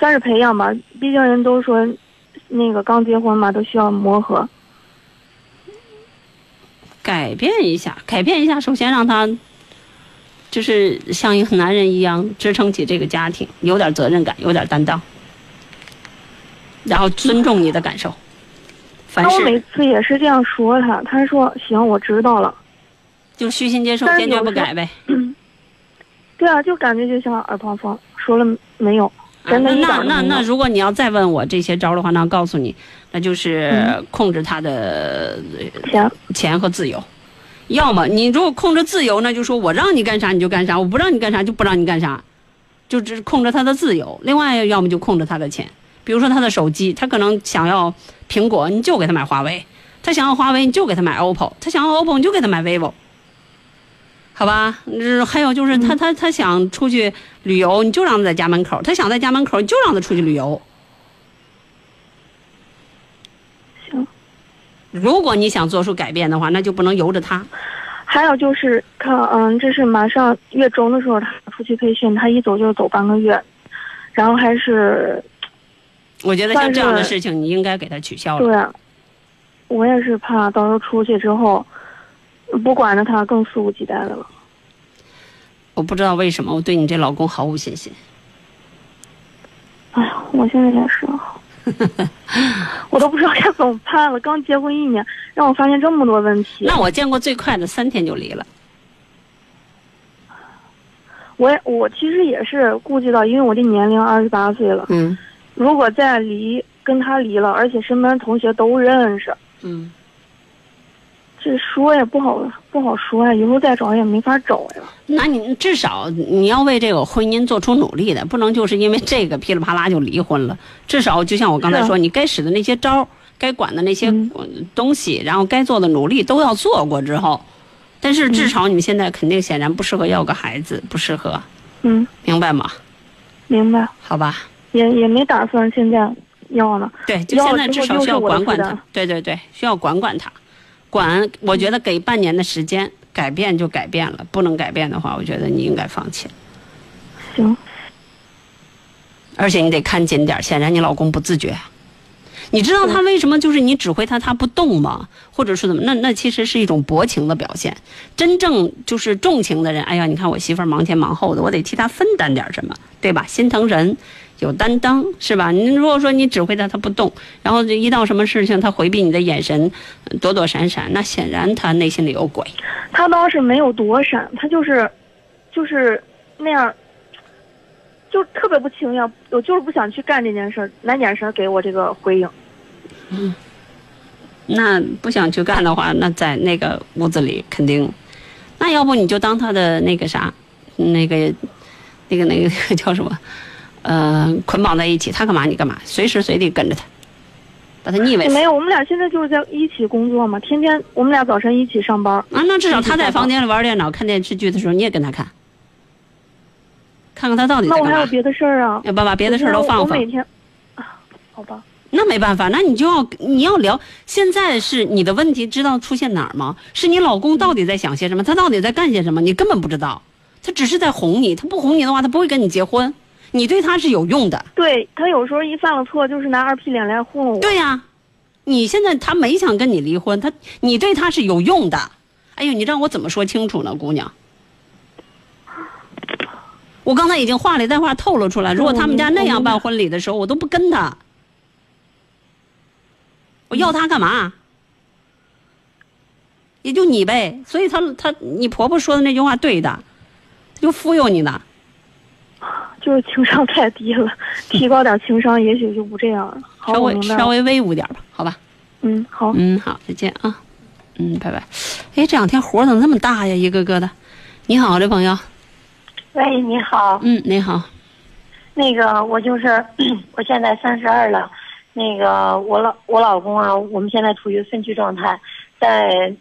E: 算是培养吧。毕竟人都说那个刚结婚嘛，都需要磨合。
A: 改变一下，改变一下。首先让他就是像一个男人一样支撑起这个家庭，有点责任感，有点担当，然后尊重你的感受。凡
E: 那我每次也是这样说他，他说行，我知道了。
A: 就虚心接受，坚决不改呗。
E: 对啊，就感觉就像耳旁风，说了没有？
A: 那那那那，如果你要再问我这些招的话，那告诉你，那就是
E: 嗯
A: 控制他的
E: 钱，
A: 钱和自由。要么你如果控制自由，那就说我让你干啥你就干啥，我不让你干啥就不让你干啥，就只控制他的自由。另外，要么就控制他的钱，比如说他的手机，他可能想要苹果，你就给他买华为；他想要华为，你就给他买 OPPO；他想要 OPPO，你就给他买 vivo。好吧，嗯，还有就是他他他想出去旅游，你就让他在家门口；他想在家门口，你就让他出去旅游。
E: 行。
A: 如果你想做出改变的话，那就不能由着他。
E: 还有就是看，嗯，这是马上月中的时候，他出去培训，他一走就走半个月，然后还是
A: 我觉得像这样的事情，你应该给他取消了。
E: 对啊，我也是怕到时候出去之后，不管着他更肆无忌惮的了。
A: 我不知道为什么我对你这老公毫无信心。
E: 哎呀，我现在也是，我都不知道该怎么办了。刚结婚一年，让我发现这么多问题。
A: 那我见过最快的三天就离了。
E: 我也我其实也是顾及到，因为我这年龄二十八岁了，
A: 嗯
E: 如果再离跟他离了，而且身边同学都认识，
A: 嗯，
E: 这说也不好不好说呀，以后再找也没法找呀。
A: 那你至少你要为这个婚姻做出努力的，不能就是因为这个噼里啪啦就离婚了。至少就像我刚才说，你该使的那些招儿，该管的那些东西，然后该做的努力都要做过之后。但是至少你们现在肯定显然不适合要个孩子，不适合，
E: 嗯，
A: 明白吗？
E: 明白，
A: 好吧。
E: 也也没打算现在要了。
A: 对，就现在至少需要管管他。对对对，需要管管他，管。我觉得给半年的时间，改变就改变了，不能改变的话，我觉得你应该放弃。
E: 行，
A: 而且你得看紧点儿，显然你老公不自觉。你知道他为什么就是你指挥他他不动吗？或者是怎么？那那其实是一种薄情的表现。真正就是重情的人，哎呀，你看我媳妇儿忙前忙后的，我得替她分担点什么，对吧？心疼人，有担当，是吧？你如果说你指挥他他不动，然后这一到什么事情他回避你的眼神，呃躲躲闪闪，那显然他内心里有鬼。
E: 他倒是没有躲闪，他就是，就是那样，就特别不情愿，我就是不想去干这件事儿，那眼神给我这个回应。
A: 嗯那不想去干的话，那在那个屋子里肯定，那要不你就当他的那个啥，那个，那个那个那个叫什么，呃，捆绑在一起，他干嘛你干嘛，随时随地跟着他，把他腻歪死
E: 没有，我们俩现在就是在一起工作嘛，天天我们俩早晨一起上班。
A: 啊。那至少他在房间里玩电脑、看电视剧的时候，你也跟他看，看看他到底在
E: 那我还有。别的事儿啊，
A: 要不把别的事儿都放放
E: 我每。天，啊，好吧，
A: 那没办法，那你就要你要聊。现在是你的问题，知道出现哪儿吗？是你老公到底在想些什么？他到底在干些什么？你根本不知道，他只是在哄你。他不哄你的话，他不会跟你结婚。你对他是有用的。
E: 对他有时候一犯了错，就是拿二皮脸来糊弄我。
A: 对呀、你现在他没想跟你离婚，他你对他是有用的。哎呦，你让我怎么说清楚呢，姑娘？我刚才已经话里带话透露出来，如果他们家那样办婚礼的时候，我都不跟他，我要他干嘛？也就你呗，所以他他你婆婆说的那句话对的，就忽悠你呢。
E: 就是情商太低了，提高点情商，也许就不这样了。好，
A: 稍。微稍微威武点吧，好吧？
E: 嗯，好。
A: 嗯，好，再见啊。嗯，拜拜。哎，这两天活儿怎么这么大呀？一个个的。你好，这朋友。
F: 喂，你好，
A: 嗯，你好。
F: 那个我就是 我现在三十二了，那个我老我老公啊，我们现在处于分居状态，在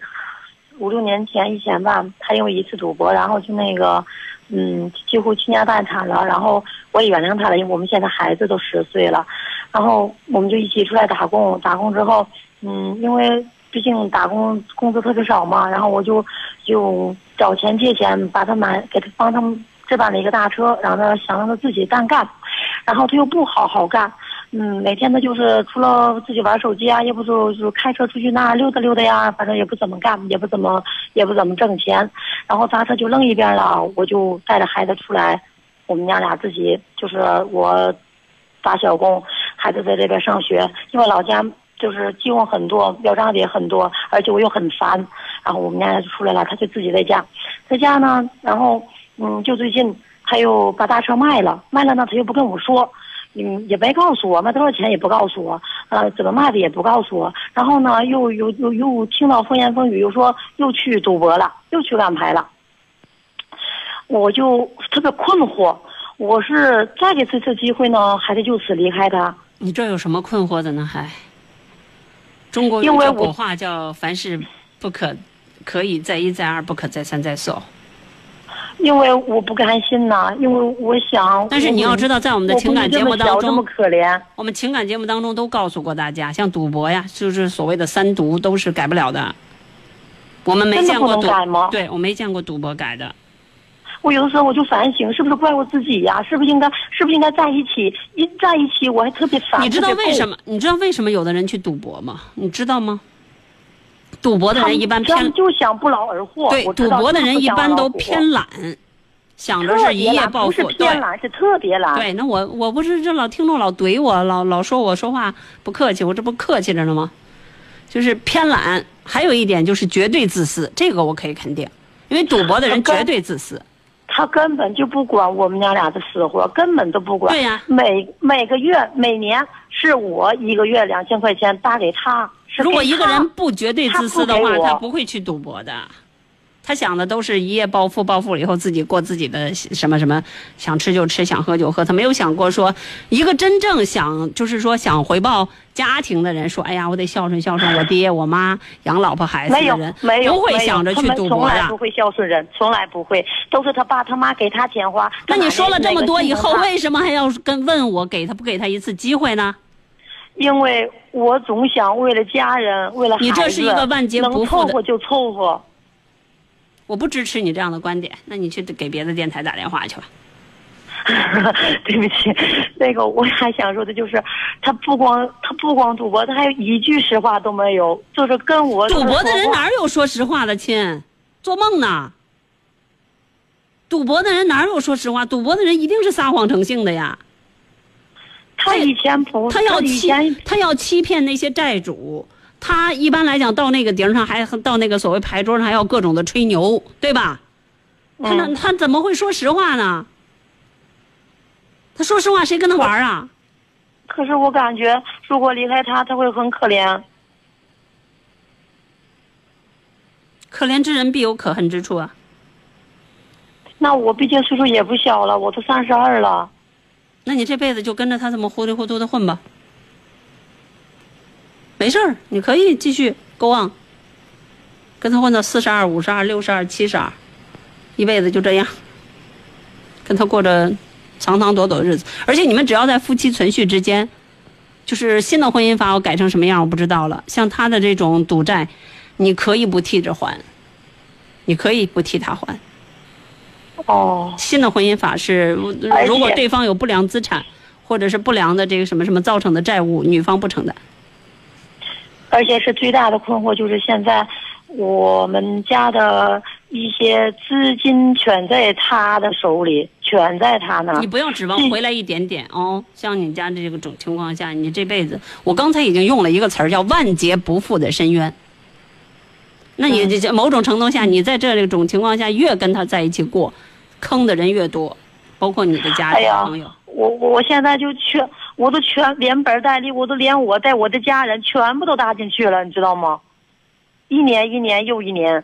F: 五六年前以前吧，他因为一次赌博，然后就那个嗯，几乎倾家荡产了，然后我也原谅他了，因为我们现在孩子都十岁了，然后我们就一起出来打工，打工之后，嗯，因为毕竟打工工资特别少嘛，然后我就就找钱借钱，把他买给他帮他们置办了一个大车，然后呢想让他自己单干，然后他又不好好干，嗯，每天他就是除了自己玩手机啊，要不就就开车出去那溜达溜达呀，反正也不怎么干，也不怎么也不怎么挣钱，然后砸车就扔一边了，我就带着孩子出来，我们娘俩自己就是我打小工，孩子在这边上学，因为老家就是鸡窝很多，要账的也很多，而且我又很烦，然后我们娘俩就出来了，他就自己在家，在家呢，然后嗯，就最近他又把大车卖了，卖了呢他又不跟我说。嗯，也没告诉我卖多少钱，也不告诉我，呃，怎么卖的也不告诉我。然后呢，又又又又听到风言风语，又说又去赌博了，又去干牌了。我就特别困惑，我是再给他一次机会呢，还是就此离开他？
A: 你这有什么困惑的呢？还？中国有
F: 因为我
A: 句古话叫“凡事不可可以再一再二，不可再三再四”。
F: 因为我不甘心呐，因为我想。
A: 但是你要知道，在我们的情感节目当中，
F: 可怜。
A: 我们情感节目当中都告诉过大家，像赌博呀，就是所谓的三毒，都是改不了的。我们没见过赌
F: 吗，
A: 对我没见过赌博改的。
F: 我有的时候我就反省，是不是怪我自己呀？是不是应该，是不是应该在一起？一在一起，我还特别烦。
A: 你知道为什么？你知道为什么有的人去赌博吗？你知道吗？赌博的人一般偏
F: 就想不劳而获。
A: 对，赌博的人一般都偏懒，想着是一夜暴富。
F: 不是偏懒，是特别懒。
A: 对，那我我不是这老听众老怼我，老老说我说话不客气，我这不客气着呢吗？就是偏懒，还有一点就是绝对自私，这个我可以肯定，因为赌博的人绝对自私。
F: 他根本就不管我们娘俩的死活，根本都不管。
A: 对呀
F: 每每个月每年是我一个月两千块钱打给他，是
A: 如果一个人不绝对自私的话，
F: 他不
A: 会去赌博的。他想的都是一夜暴富，暴富了以后自己过自己的什么什么，想吃就吃，想喝就喝。他没有想过说，一个真正想就是说想回报家庭的人，说哎呀，我得孝顺孝顺我爹我妈，养老婆孩子的人，
F: 没有
A: 不会想着去赌博的
F: 从来不。会孝顺人，从来不会，都是他爸他妈给他钱花。
A: 那你说了这么多以后，
F: 为
A: 为什么还要跟问我给他不给他一次机会呢？
F: 因为我总想为了家人，为了孩子，
A: 你这是一个万劫不
F: 能
A: 复的
F: 凑合就凑合。
A: 我不支持你这样的观点，那你去给别的电台打电话去吧。
F: 对不起，那个我还想说的就是，他不光他不光赌博，他还有一句实话都没有，就是跟我
A: 赌博的人哪有说实话的亲？做梦呢！赌博的人哪有说实话？赌博的人一定是撒谎成性的呀！
F: 他以前不，
A: 他要欺，他要欺骗那些债主。他一般来讲到那个顶上还到那个所谓牌桌上还要各种的吹牛，对吧？他那
F: 嗯，
A: 他怎么会说实话呢？他说实话谁跟他玩啊？
F: 可是我感觉如果离开他，他会很可怜。
A: 可怜之人必有可恨之处啊！
F: 那我毕竟岁数也不小了，我都三十二了。
A: 那你这辈子就跟着他这么糊里糊涂的混吧，没事儿，你可以继续 go on，跟他混到四十二、五十二、六十二、七十二，一辈子就这样，跟他过着长长短短的日子。而且你们只要在夫妻存续之间，就是新的婚姻法我改成什么样我不知道了。像他的这种赌债，你可以不替着还，你可以不替他还。
F: 哦，
A: 新的婚姻法是，如果对方有不良资产，或者是不良的这个什么什么造成的债务，女方不承担。
F: 而且是最大的困惑就是现在我们家的一些资金全在他的手里，全在他那儿
A: 你。不要指望回来一点点哦。像你家这个种情况下，你这辈子，我刚才已经用了一个词儿叫万劫不复的深渊。那你这这某种程度下，你在这种情况下越跟他在一起过，坑的人越多，包括你的家人朋友。
F: 我我我现在就全，我都全连本带利，我都连我带我的家人全部都搭进去了，你知道吗？一年一年又一年，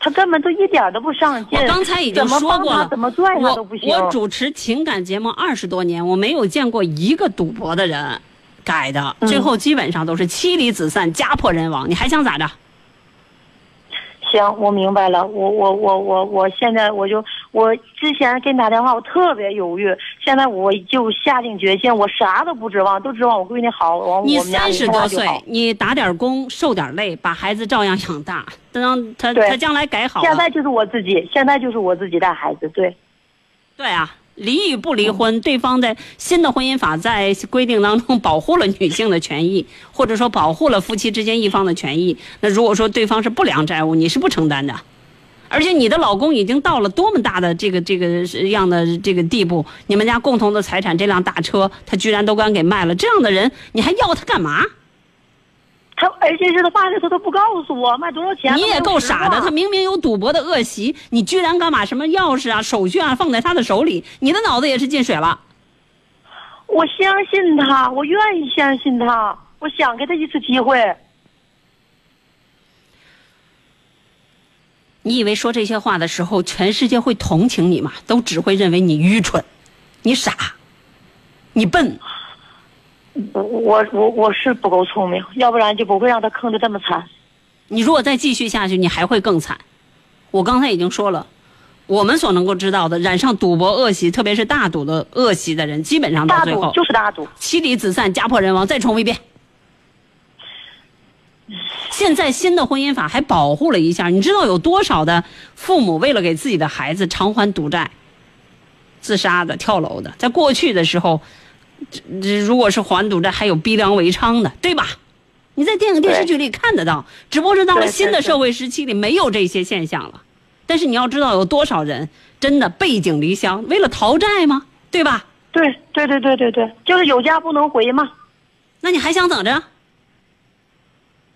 F: 他根本都一点都不上进。
A: 我刚才已经说过了，
F: 怎么拽他都
A: 我
F: 不行。
A: 我主持情感节目二十多年，我没有见过一个赌博的人改的，
F: 嗯
A: 最后基本上都是妻离子散、家破人亡。你还想咋着？
F: 行，我明白了。我我我我我现在我就我之前给你打电话，我特别犹豫，现在我就下定决心，我啥都不指望，都指望我闺女好，我
A: 你三十多岁你打点工，受点累，把孩子照样养大，等让他他将来改好。
F: 现在就是我自己，现在就是我自己带孩子，对。
A: 对啊，离与不离婚，对方在新的婚姻法在规定当中保护了女性的权益，或者说保护了夫妻之间一方的权益。那如果说对方是不良债务，你是不承担的。而且你的老公已经到了多么大的这个这个样的这个地步，你们家共同的财产这辆大车，他居然都敢给卖了，这样的人你还要他干嘛？
F: 他而且是他卖的，他都不告诉我卖多少钱。
A: 你也够傻的，他
F: 他
A: 明明有赌博的恶习，你居然敢把什么钥匙啊、手续啊放在他的手里，你的脑子也是进水了。
F: 我相信他，我愿意相信他，我想给他一次机会。
A: 你以为说这些话的时候，全世界会同情你吗？都只会认为你愚蠢，你傻，你笨。
F: 我我我我是不够聪明，要不然就不会让他坑得这么惨。
A: 你如果再继续下去，你还会更惨。我刚才已经说了，我们所能够知道的，染上赌博恶习，特别是大赌的恶习的人，基本上到最后
F: 就是大赌，
A: 妻离子散、家破人亡。再重复一遍。现在新的婚姻法还保护了一下，你知道有多少的父母为了给自己的孩子偿还赌债，自杀的、跳楼的，在过去的时候，如果是还赌债，还有逼良为娼的，对吧？你在电影电视剧里看得到，只不过是到了新的社会时期里没有这些现象了。但是你要知道，有多少人真的背井离乡，为了逃债吗？对吧？
F: 对对对对对对，就是有家不能回嘛。
A: 那你还想等着？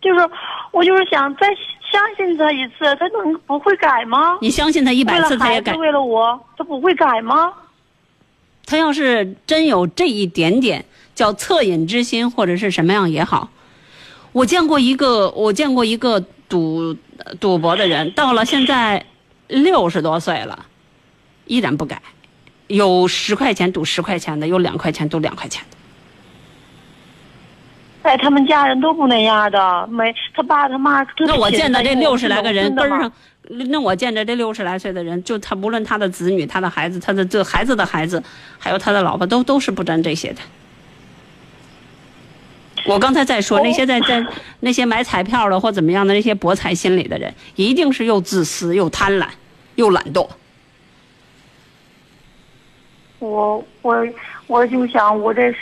F: 就是我就是想再相信他一次，他能不会改吗？
A: 你相信他一百次他也改。
F: 为了我，他不会改吗？
A: 他要是真有这一点点叫恻隐之心，或者是什么样也好，我见过一个，我见过一个赌赌博的人，到了现在六十多岁了，依然不改，有十块钱赌十块钱的，有两块钱赌两块钱的。
F: 哎，他们家人都不那样的，没他爸他妈
A: 那我见的这六十来个人根上，那我见着这六十来岁的人，就他无论他的子女、他的孩子、他的这孩子的孩子，还有他的老婆，都都是不沾这些的。我刚才在说那些在在那些买彩票的或怎么样的那些博彩心理的人，一定是又自私又贪婪又懒惰。
F: 我我我就想，我这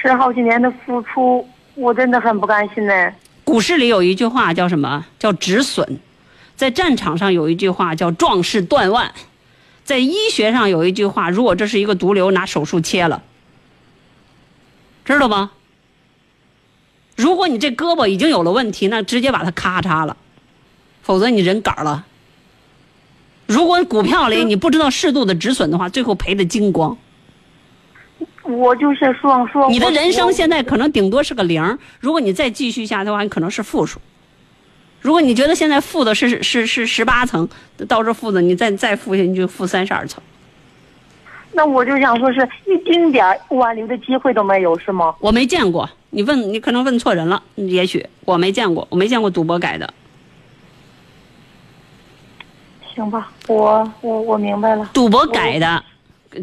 F: 十十好几年的付出，我真的很不甘心呢。
A: 股市里有一句话叫什么？叫止损。在战场上有一句话叫壮士断腕。在医学上有一句话，如果这是一个毒瘤，拿手术切了，知道吗？如果你这胳膊已经有了问题，那直接把它咔嚓了，否则你人杆了。如果股票里你不知道适度的止损的话，最后赔的精光。
F: 我就是说说，
A: 你的人生现在可能顶多是个零，如果你再继续下去的话，你可能是负数。如果你觉得现在负的是是是十八层，到这负的你再再负下去就负三十二层。
F: 那我就想说是一丁点挽留的机会都没有，是吗？
A: 我没见过，你问你可能问错人了，也许我没见过，我没见过赌博改的。
F: 行吧，我我我明白了。
A: 赌博改的，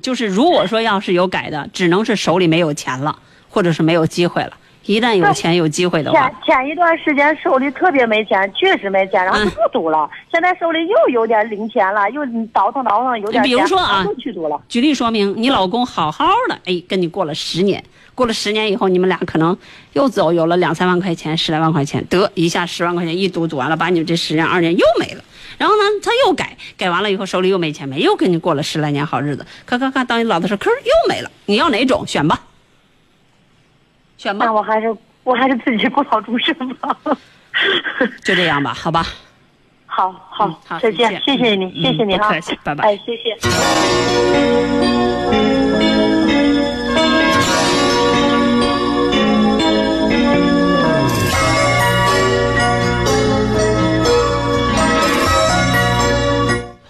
A: 就是如果说要是有改的，只能是手里没有钱了，或者是没有机会了，一旦有钱有机会的话
F: 前，前一段时间手里特别没钱，确实没钱，然后就
A: 嗯
F: 不赌了。现在手里又有点零钱了，又倒腾倒腾有点钱，
A: 比如说啊
F: 又去赌了。
A: 举例说明，你老公好好的，哎，跟你过了十年，过了十年以后，你们俩可能又走有了两三万块钱、十来万块钱，得一下十万块钱一赌赌完了，把你们这十年二年又没了。然后呢，他又改，改完了以后手里又没钱没，又跟你过了十来年好日子，咔咔咔，当你老的时候，吭又没了。你要哪种？选吧，选吧
F: 那，我还是我还是自己不老终身吧。
A: 就这样吧，好吧。
F: 好好
A: 嗯，好再见
F: 谢谢你，
A: 嗯
F: 谢谢你哈
A: 不客气，拜拜
F: 哎，谢谢。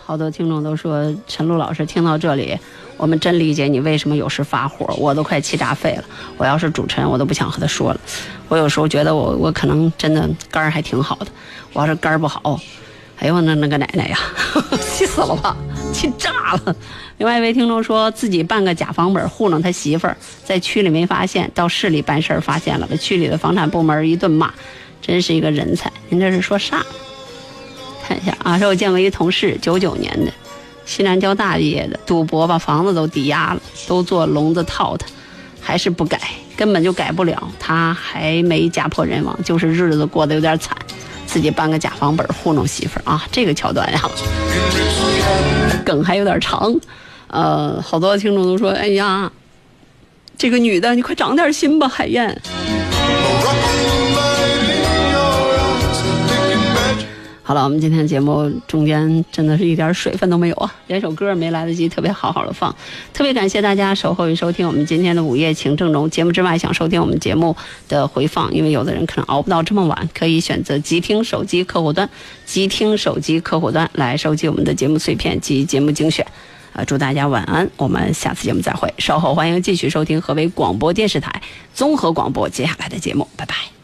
A: 好多听众都说陈露老师听到这里，我们真理解你为什么有时发火，我都快气炸肺了。我要是主持人，我都不想和他说了。我有时候觉得我我可能真的肝儿还挺好的，我要是肝儿不好，哎呦那那个奶奶呀，气死了吧，气炸了。另外一位听众说自己办个假房本糊弄他媳妇儿，在区里没发现，到市里办事儿发现了，把区里的房产部门一顿骂，真是一个人才。您这是说啥？看一下啊，说我见过一同事，九九年的，西南交大毕业的，赌博把房子都抵押了，都做笼子套他，还是不改，根本就改不了。他还没家破人亡，就是日子过得有点惨，自己办个假房本糊弄媳妇儿啊，这个桥段呀，梗还有点长。呃，好多听众都说，哎呀，这个女的你快长点心吧，海燕。好了，我们今天节目中间真的是一点水分都没有啊，连首歌没来得及特别好好的放。特别感谢大家守候与收听我们今天的午夜情正浓节目之外，想收听我们节目的回放，因为有的人可能熬不到这么晚，可以选择即听手机客户端，即听手机客户端来收集我们的节目碎片及节目精选。呃，祝大家晚安，我们下次节目再会。稍后欢迎继续收听河北广播电视台综合广播接下来的节目，拜拜。